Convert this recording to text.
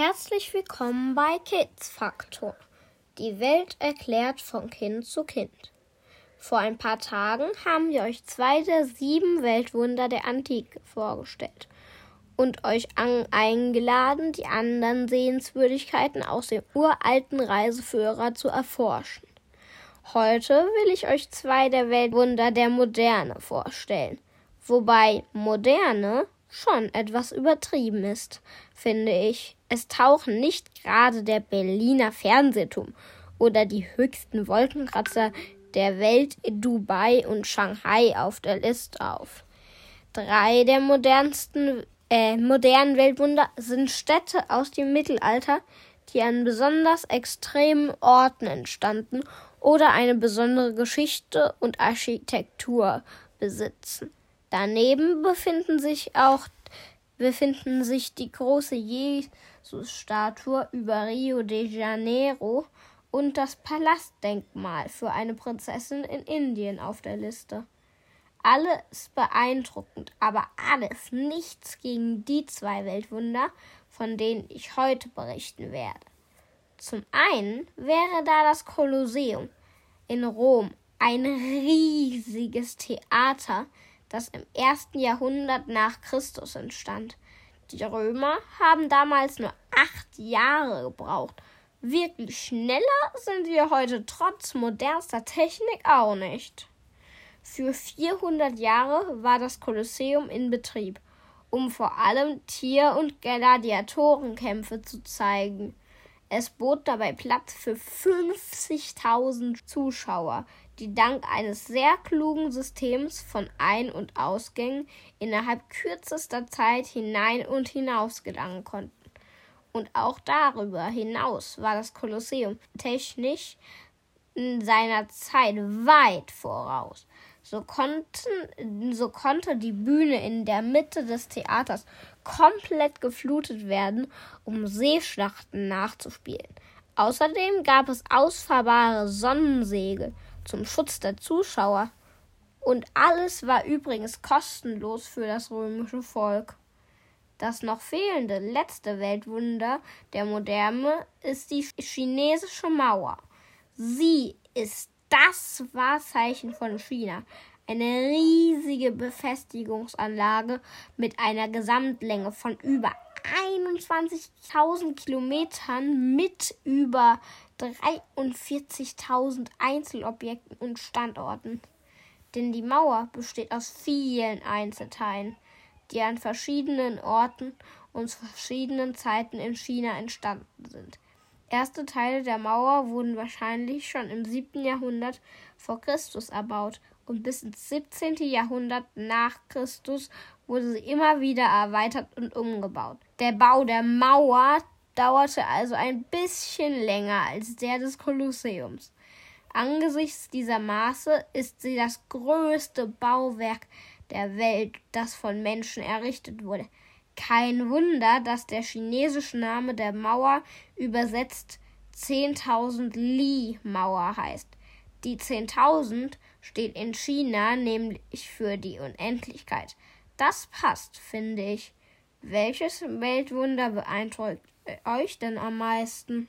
Herzlich willkommen bei Kids Faktor. Die Welt erklärt von Kind zu Kind. Vor ein paar Tagen haben wir euch zwei der sieben Weltwunder der Antike vorgestellt und euch eingeladen, die anderen Sehenswürdigkeiten aus dem uralten Reiseführer zu erforschen. Heute will ich euch zwei der Weltwunder der Moderne vorstellen, wobei Moderne schon etwas übertrieben ist, finde ich. Es tauchen nicht gerade der Berliner Fernsehturm oder die höchsten Wolkenkratzer der Welt in Dubai und Shanghai auf der Liste auf. Drei der modernsten, äh, modernen Weltwunder sind Städte aus dem Mittelalter, die an besonders extremen Orten entstanden oder eine besondere Geschichte und Architektur besitzen. Daneben befinden sich auch befinden sich die große Jesus-Statue über Rio de Janeiro und das Palastdenkmal für eine Prinzessin in Indien auf der Liste. Alles beeindruckend, aber alles nichts gegen die zwei Weltwunder, von denen ich heute berichten werde. Zum einen wäre da das Kolosseum in Rom, ein riesiges Theater, das im ersten Jahrhundert nach Christus entstand. Die Römer haben damals nur acht Jahre gebraucht. Wirklich schneller sind wir heute trotz modernster Technik auch nicht. Für 400 Jahre war das Kolosseum in Betrieb, um vor allem Tier- und Gladiatorenkämpfe zu zeigen. Es bot dabei Platz für 50.000 Zuschauer, die dank eines sehr klugen Systems von Ein- und Ausgängen innerhalb kürzester Zeit hinein und hinaus gelangen konnten. Und auch darüber hinaus war das Kolosseum technisch in seiner Zeit weit voraus. So, konnten, so konnte die Bühne in der Mitte des Theaters komplett geflutet werden, um Seeschlachten nachzuspielen. Außerdem gab es ausfahrbare Sonnensegel zum Schutz der Zuschauer. Und alles war übrigens kostenlos für das römische Volk. Das noch fehlende letzte Weltwunder der Moderne ist die chinesische Mauer. Sie ist das Wahrzeichen von China. Eine riesige Befestigungsanlage mit einer Gesamtlänge von über 21.000 Kilometern mit über 43.000 Einzelobjekten und Standorten. Denn die Mauer besteht aus vielen Einzelteilen, die an verschiedenen Orten und zu verschiedenen Zeiten in China entstanden sind. Erste Teile der Mauer wurden wahrscheinlich schon im 7. Jahrhundert vor Christus erbaut und bis ins 17. Jahrhundert nach Christus wurde sie immer wieder erweitert und umgebaut. Der Bau der Mauer dauerte also ein bisschen länger als der des Kolosseums. Angesichts dieser Maße ist sie das größte Bauwerk der Welt, das von Menschen errichtet wurde. Kein Wunder, dass der chinesische Name der Mauer übersetzt 10.000 Li-Mauer heißt. Die 10.000 steht in China nämlich für die Unendlichkeit. Das passt, finde ich. Welches Weltwunder beeindruckt euch denn am meisten?